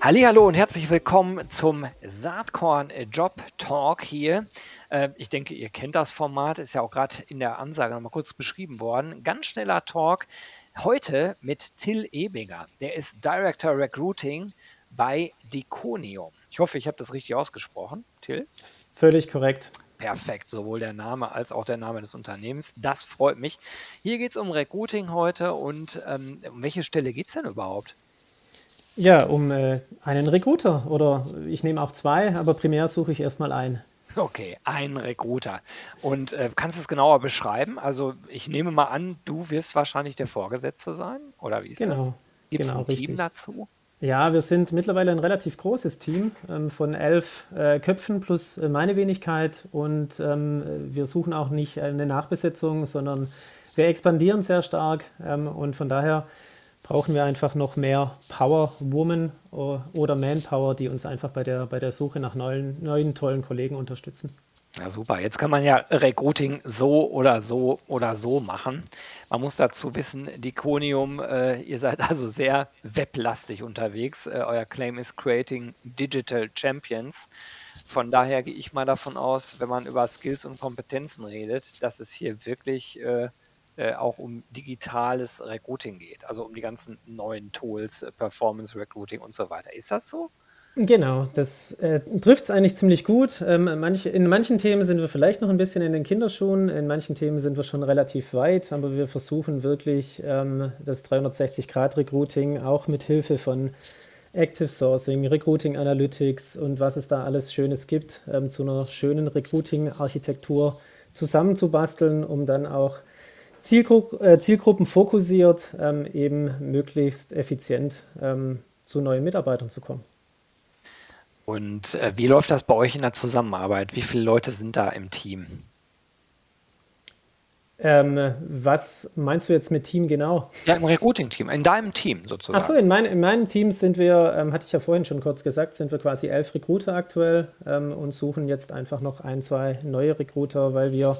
Hallo und herzlich willkommen zum Saatkorn Job Talk hier. Äh, ich denke, ihr kennt das Format, ist ja auch gerade in der Ansage nochmal kurz beschrieben worden. Ganz schneller Talk. Heute mit Till Ebinger. Der ist Director Recruiting bei Diconium. Ich hoffe, ich habe das richtig ausgesprochen. Till? Völlig korrekt. Perfekt, sowohl der Name als auch der Name des Unternehmens. Das freut mich. Hier geht es um Recruiting heute und ähm, um welche Stelle geht es denn überhaupt? Ja, um äh, einen Recruiter oder ich nehme auch zwei, aber primär suche ich erstmal einen. Okay, ein Recruiter. Und äh, kannst du es genauer beschreiben? Also ich nehme mal an, du wirst wahrscheinlich der Vorgesetzte sein, oder wie ist genau, das? Gibt es genau, ein Team richtig. dazu? Ja, wir sind mittlerweile ein relativ großes Team ähm, von elf äh, Köpfen plus äh, meine Wenigkeit und ähm, wir suchen auch nicht eine Nachbesetzung, sondern wir expandieren sehr stark ähm, und von daher brauchen wir einfach noch mehr Power Woman oder Manpower, die uns einfach bei der, bei der Suche nach neuen, neuen tollen Kollegen unterstützen. Ja, super. Jetzt kann man ja Recruiting so oder so oder so machen. Man muss dazu wissen, Diconium, äh, ihr seid also sehr weblastig unterwegs. Äh, euer Claim ist Creating Digital Champions. Von daher gehe ich mal davon aus, wenn man über Skills und Kompetenzen redet, dass es hier wirklich äh, äh, auch um digitales Recruiting geht, also um die ganzen neuen Tools, äh, Performance Recruiting und so weiter. Ist das so? Genau, das äh, trifft es eigentlich ziemlich gut. Ähm, manch, in manchen Themen sind wir vielleicht noch ein bisschen in den Kinderschuhen, in manchen Themen sind wir schon relativ weit, aber wir versuchen wirklich ähm, das 360-Grad-Recruiting auch mit Hilfe von Active Sourcing, Recruiting Analytics und was es da alles Schönes gibt, ähm, zu einer schönen Recruiting-Architektur zusammenzubasteln, um dann auch Zielgru äh, Zielgruppen fokussiert ähm, eben möglichst effizient ähm, zu neuen Mitarbeitern zu kommen. Und äh, wie läuft das bei euch in der Zusammenarbeit? Wie viele Leute sind da im Team? Ähm, was meinst du jetzt mit Team genau? Ja, im Recruiting-Team, in deinem Team sozusagen. Achso, in, mein, in meinem Team sind wir, ähm, hatte ich ja vorhin schon kurz gesagt, sind wir quasi elf Recruiter aktuell ähm, und suchen jetzt einfach noch ein, zwei neue Recruiter, weil wir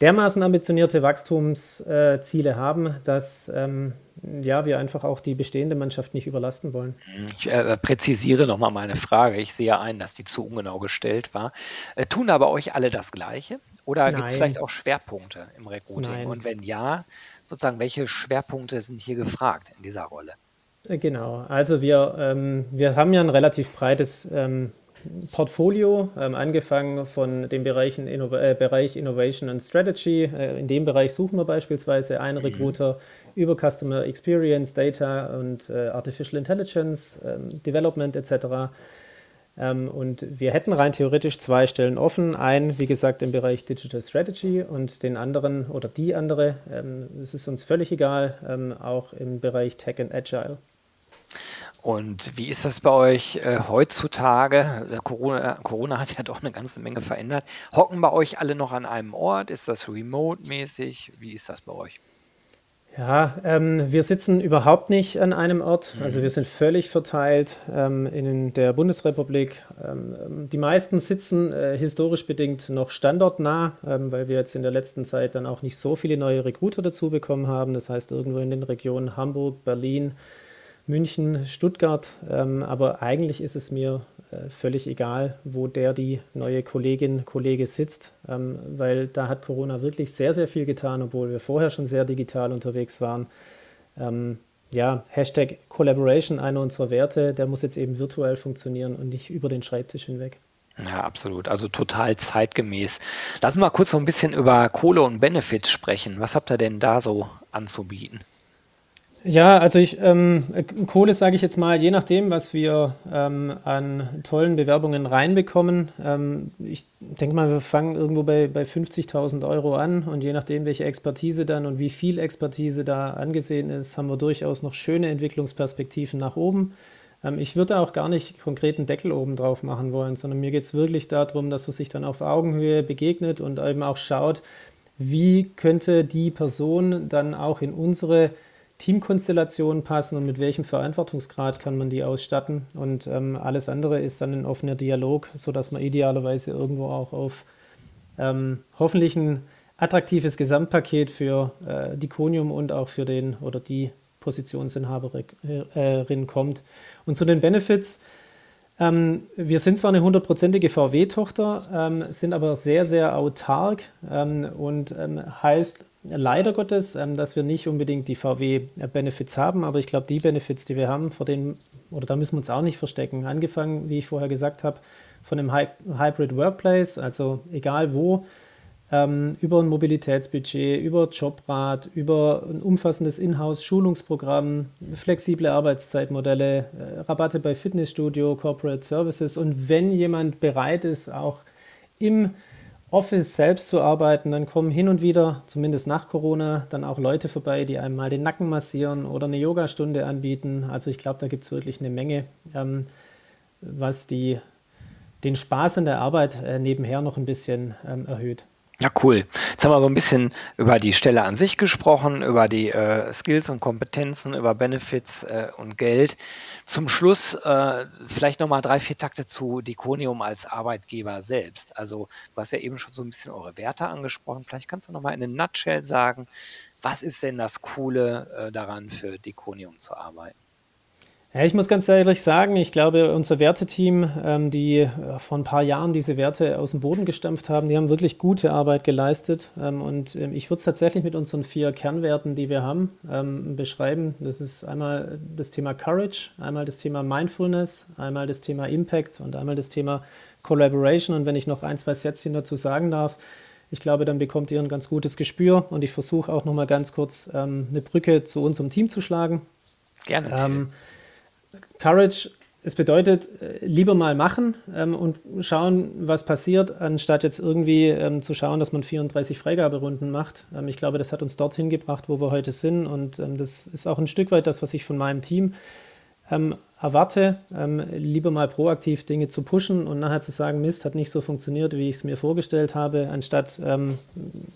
dermaßen ambitionierte Wachstumsziele haben, dass ähm, ja, wir einfach auch die bestehende Mannschaft nicht überlasten wollen. Ich äh, präzisiere nochmal meine Frage. Ich sehe ein, dass die zu ungenau gestellt war. Äh, tun aber euch alle das Gleiche? Oder gibt es vielleicht auch Schwerpunkte im Recruiting? Nein. Und wenn ja, sozusagen, welche Schwerpunkte sind hier gefragt in dieser Rolle? Äh, genau, also wir, ähm, wir haben ja ein relativ breites ähm, Portfolio, ähm, angefangen von dem Bereichen Inno äh, Bereich Innovation and Strategy. Äh, in dem Bereich suchen wir beispielsweise einen mhm. Recruiter über Customer Experience, Data und äh, Artificial Intelligence, ähm, Development etc. Ähm, und wir hätten rein theoretisch zwei Stellen offen. Einen, wie gesagt, im Bereich Digital Strategy und den anderen oder die andere, ähm, es ist uns völlig egal, ähm, auch im Bereich Tech and Agile. Und wie ist das bei euch äh, heutzutage? Äh, Corona, Corona hat ja doch eine ganze Menge verändert. Hocken bei euch alle noch an einem Ort? Ist das remote-mäßig? Wie ist das bei euch? Ja, ähm, wir sitzen überhaupt nicht an einem Ort. Mhm. Also wir sind völlig verteilt ähm, in der Bundesrepublik. Ähm, die meisten sitzen äh, historisch bedingt noch standortnah, ähm, weil wir jetzt in der letzten Zeit dann auch nicht so viele neue Recruiter dazu bekommen haben. Das heißt irgendwo in den Regionen Hamburg, Berlin, München, Stuttgart. Ähm, aber eigentlich ist es mir äh, völlig egal, wo der die neue Kollegin, Kollege sitzt, ähm, weil da hat Corona wirklich sehr, sehr viel getan, obwohl wir vorher schon sehr digital unterwegs waren. Ähm, ja, Hashtag Collaboration, einer unserer Werte, der muss jetzt eben virtuell funktionieren und nicht über den Schreibtisch hinweg. Ja, absolut. Also total zeitgemäß. Lass mal kurz noch ein bisschen über Kohle und Benefits sprechen. Was habt ihr denn da so anzubieten? Ja, also ich, ähm, Kohle sage ich jetzt mal, je nachdem, was wir ähm, an tollen Bewerbungen reinbekommen. Ähm, ich denke mal, wir fangen irgendwo bei, bei 50.000 Euro an und je nachdem, welche Expertise dann und wie viel Expertise da angesehen ist, haben wir durchaus noch schöne Entwicklungsperspektiven nach oben. Ähm, ich würde auch gar nicht konkreten Deckel oben drauf machen wollen, sondern mir geht es wirklich darum, dass man sich dann auf Augenhöhe begegnet und eben auch schaut, wie könnte die Person dann auch in unsere Teamkonstellation passen und mit welchem Verantwortungsgrad kann man die ausstatten. Und ähm, alles andere ist dann ein offener Dialog, sodass man idealerweise irgendwo auch auf ähm, hoffentlich ein attraktives Gesamtpaket für äh, die Konium und auch für den oder die Positionsinhaberin kommt. Und zu den Benefits, ähm, wir sind zwar eine hundertprozentige VW-Tochter, ähm, sind aber sehr, sehr autark ähm, und ähm, heißt leider Gottes, ähm, dass wir nicht unbedingt die VW-Benefits haben, aber ich glaube, die Benefits, die wir haben, vor denen, oder da müssen wir uns auch nicht verstecken. Angefangen, wie ich vorher gesagt habe, von dem Hy Hybrid Workplace, also egal wo, ähm, über ein Mobilitätsbudget, über Jobrat, über ein umfassendes Inhouse-Schulungsprogramm, flexible Arbeitszeitmodelle, äh, Rabatte bei Fitnessstudio, Corporate Services und wenn jemand bereit ist, auch im Office selbst zu arbeiten, dann kommen hin und wieder, zumindest nach Corona, dann auch Leute vorbei, die einem mal den Nacken massieren oder eine Yogastunde anbieten. Also ich glaube, da gibt es wirklich eine Menge, ähm, was die, den Spaß in der Arbeit äh, nebenher noch ein bisschen ähm, erhöht. Ja, cool. Jetzt haben wir so ein bisschen über die Stelle an sich gesprochen, über die äh, Skills und Kompetenzen, über Benefits äh, und Geld. Zum Schluss äh, vielleicht nochmal drei, vier Takte zu Diconium als Arbeitgeber selbst. Also du hast ja eben schon so ein bisschen eure Werte angesprochen. Vielleicht kannst du nochmal in einem Nutshell sagen, was ist denn das Coole äh, daran, für Diconium zu arbeiten? Ja, ich muss ganz ehrlich sagen, ich glaube, unser Werteteam, ähm, die äh, vor ein paar Jahren diese Werte aus dem Boden gestampft haben, die haben wirklich gute Arbeit geleistet. Ähm, und ähm, ich würde es tatsächlich mit unseren vier Kernwerten, die wir haben, ähm, beschreiben. Das ist einmal das Thema Courage, einmal das Thema Mindfulness, einmal das Thema Impact und einmal das Thema Collaboration. Und wenn ich noch ein, zwei Sätzchen dazu sagen darf, ich glaube, dann bekommt ihr ein ganz gutes Gespür. Und ich versuche auch noch mal ganz kurz ähm, eine Brücke zu unserem Team zu schlagen. Gerne. Courage, es bedeutet, äh, lieber mal machen ähm, und schauen, was passiert, anstatt jetzt irgendwie ähm, zu schauen, dass man 34 Freigaberunden macht. Ähm, ich glaube, das hat uns dorthin gebracht, wo wir heute sind. Und ähm, das ist auch ein Stück weit das, was ich von meinem Team ähm, erwarte, ähm, lieber mal proaktiv Dinge zu pushen und nachher zu sagen, Mist, hat nicht so funktioniert, wie ich es mir vorgestellt habe, anstatt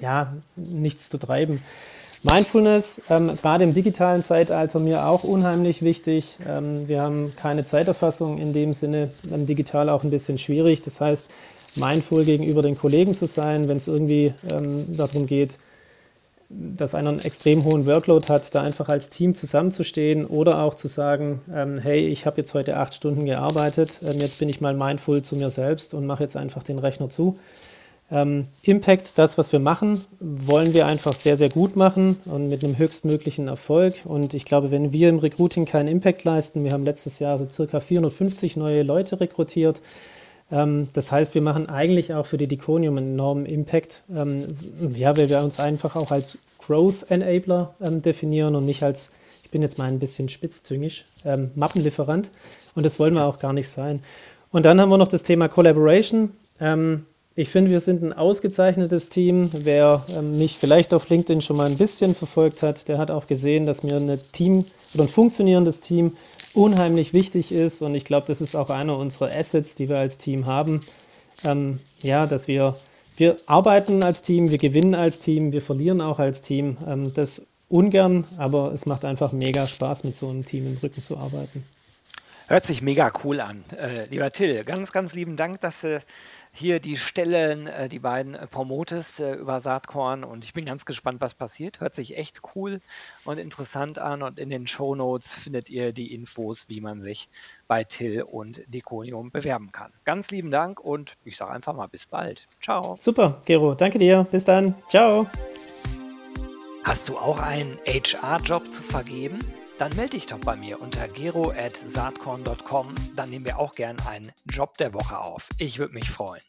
ja, nichts zu treiben. Mindfulness, ähm, gerade im digitalen Zeitalter, mir auch unheimlich wichtig. Ähm, wir haben keine Zeiterfassung in dem Sinne, ähm, digital auch ein bisschen schwierig. Das heißt, mindful gegenüber den Kollegen zu sein, wenn es irgendwie ähm, darum geht, dass einer einen extrem hohen Workload hat, da einfach als Team zusammenzustehen oder auch zu sagen, ähm, hey, ich habe jetzt heute acht Stunden gearbeitet, ähm, jetzt bin ich mal mindful zu mir selbst und mache jetzt einfach den Rechner zu. Ähm, Impact, das, was wir machen, wollen wir einfach sehr, sehr gut machen und mit einem höchstmöglichen Erfolg. Und ich glaube, wenn wir im Recruiting keinen Impact leisten, wir haben letztes Jahr so circa 450 neue Leute rekrutiert. Ähm, das heißt, wir machen eigentlich auch für die Diconium einen enormen Impact. Ähm, ja, weil wir uns einfach auch als Growth Enabler ähm, definieren und nicht als, ich bin jetzt mal ein bisschen spitzzüngisch, ähm, Mappenlieferant. Und das wollen wir auch gar nicht sein. Und dann haben wir noch das Thema Collaboration. Ich finde, wir sind ein ausgezeichnetes Team. Wer mich vielleicht auf LinkedIn schon mal ein bisschen verfolgt hat, der hat auch gesehen, dass mir ein Team oder ein funktionierendes Team unheimlich wichtig ist. Und ich glaube, das ist auch einer unserer Assets, die wir als Team haben. Ähm, ja, dass wir, wir arbeiten als Team, wir gewinnen als Team, wir verlieren auch als Team. Ähm, das ungern, aber es macht einfach mega Spaß, mit so einem Team im Rücken zu arbeiten. Hört sich mega cool an. Äh, lieber Till, ganz, ganz lieben Dank, dass du hier die Stellen, äh, die beiden äh, promotest äh, über Saatkorn und ich bin ganz gespannt, was passiert. Hört sich echt cool und interessant an und in den Show Notes findet ihr die Infos, wie man sich bei Till und Diconium bewerben kann. Ganz lieben Dank und ich sage einfach mal bis bald. Ciao. Super, Gero, danke dir. Bis dann. Ciao. Hast du auch einen HR-Job zu vergeben? Dann melde dich doch bei mir unter gero.saatkorn.com. Dann nehmen wir auch gern einen Job der Woche auf. Ich würde mich freuen.